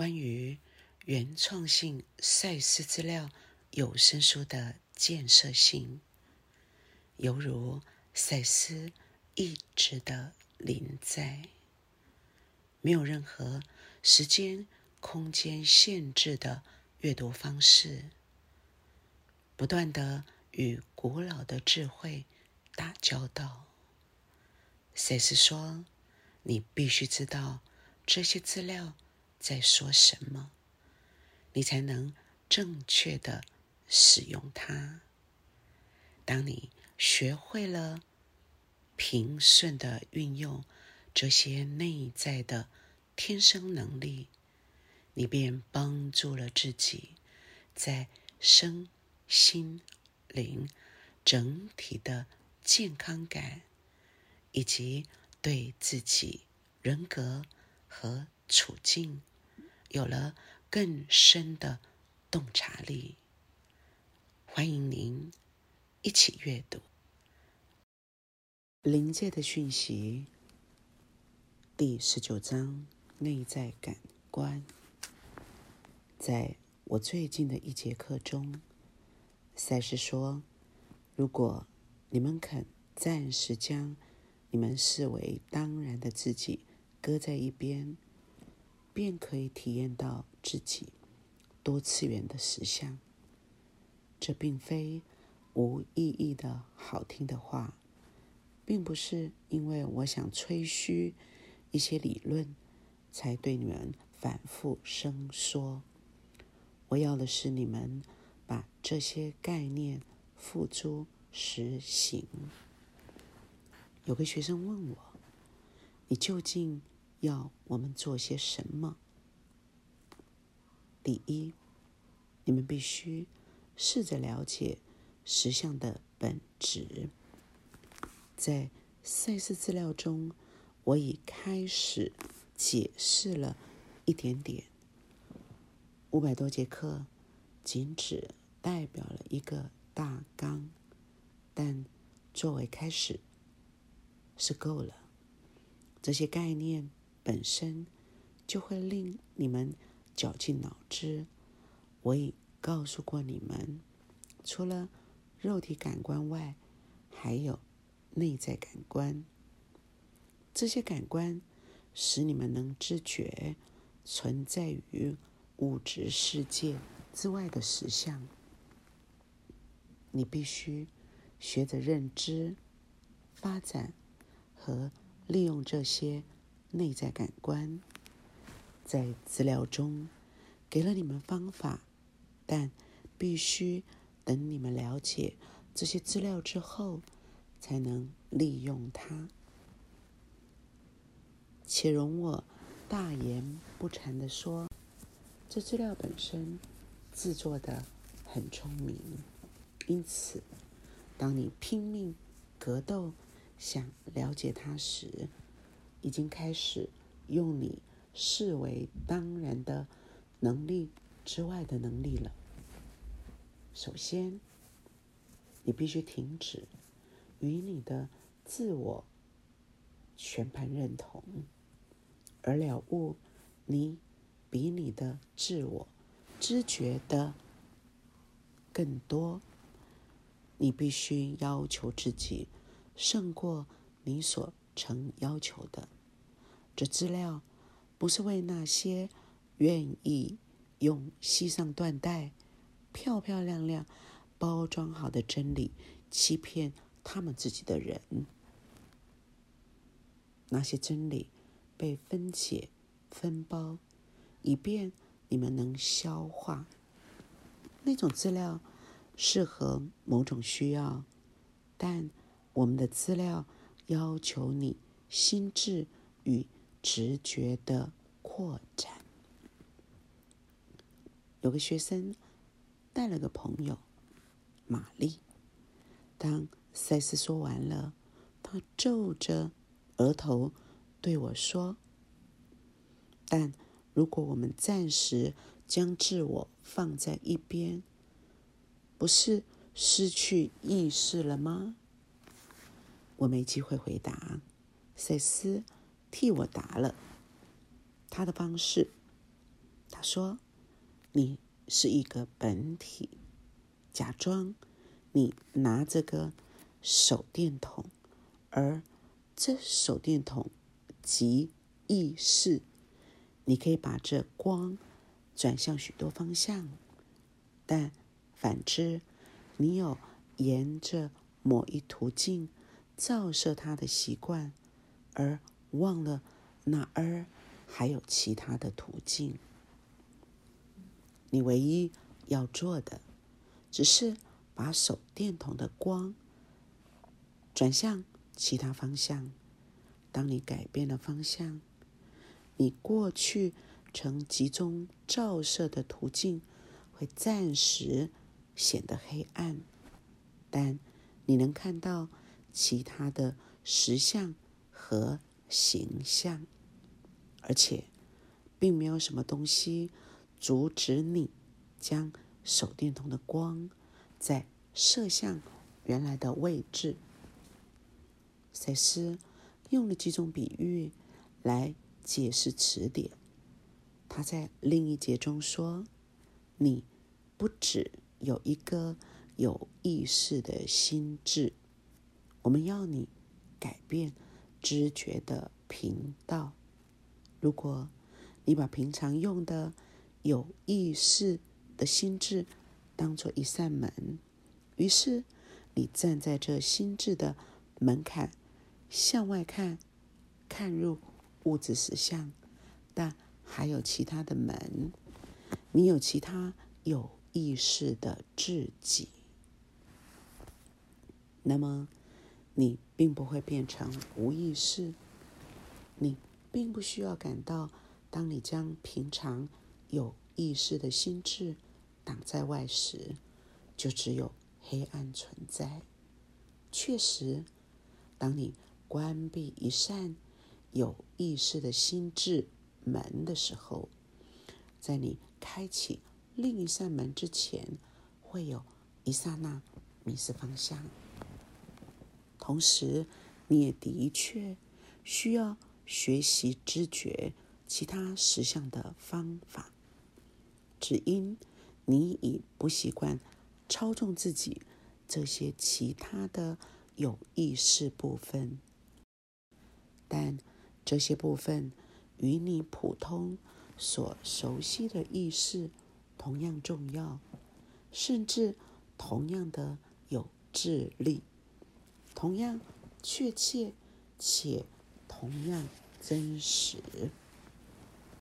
关于原创性赛事资料有声书的建设性，犹如赛斯一直的临在，没有任何时间、空间限制的阅读方式，不断的与古老的智慧打交道。赛斯说：“你必须知道这些资料。”在说什么，你才能正确的使用它？当你学会了平顺的运用这些内在的天生能力，你便帮助了自己在身心灵整体的健康感，以及对自己人格和处境。有了更深的洞察力，欢迎您一起阅读《临界的讯息》第十九章内在感官。在我最近的一节课中，赛斯说：“如果你们肯暂时将你们视为当然的自己搁在一边。”便可以体验到自己多次元的实相。这并非无意义的好听的话，并不是因为我想吹嘘一些理论，才对你们反复声说。我要的是你们把这些概念付诸实行。有个学生问我：“你究竟？”要我们做些什么？第一，你们必须试着了解实相的本质。在赛事资料中，我已开始解释了一点点。五百多节课仅只代表了一个大纲，但作为开始是够了。这些概念。本身就会令你们绞尽脑汁。我已告诉过你们，除了肉体感官外，还有内在感官。这些感官使你们能知觉存在于物质世界之外的实相。你必须学着认知、发展和利用这些。内在感官在资料中给了你们方法，但必须等你们了解这些资料之后，才能利用它。且容我大言不惭地说，这资料本身制作的很聪明，因此，当你拼命格斗想了解它时，已经开始用你视为当然的能力之外的能力了。首先，你必须停止与你的自我全盘认同，而了悟你比你的自我知觉的更多。你必须要求自己胜过你所。成要求的，这资料不是为那些愿意用系上缎带、漂漂亮亮包装好的真理欺骗他们自己的人。那些真理被分解、分包，以便你们能消化。那种资料适合某种需要，但我们的资料。要求你心智与直觉的扩展。有个学生带了个朋友，玛丽。当赛斯说完了，他皱着额头对我说：“但如果我们暂时将自我放在一边，不是失去意识了吗？”我没机会回答，赛斯替我答了。他的方式，他说你是一个本体，假装你拿着个手电筒，而这手电筒即意识，你可以把这光转向许多方向，但反之，你有沿着某一途径照射它的习惯，而忘了那儿还有其他的途径。你唯一要做的，只是把手电筒的光转向其他方向。当你改变了方向，你过去曾集中照射的途径会暂时显得黑暗，但你能看到其他的实像和形象，而且并没有什么东西。阻止你将手电筒的光在射向原来的位置。赛斯用了几种比喻来解释此点。他在另一节中说：“你不只有一个有意识的心智，我们要你改变知觉的频道。如果你把平常用的。”有意识的心智当做一扇门，于是你站在这心智的门槛，向外看，看入物质实相，但还有其他的门。你有其他有意识的自己，那么你并不会变成无意识。你并不需要感到，当你将平常。有意识的心智挡在外时，就只有黑暗存在。确实，当你关闭一扇有意识的心智门的时候，在你开启另一扇门之前，会有一刹那迷失方向。同时，你也的确需要学习知觉其他实相的方法。只因你已不习惯操纵自己这些其他的有意识部分，但这些部分与你普通所熟悉的意识同样重要，甚至同样的有智力，同样确切且同样真实。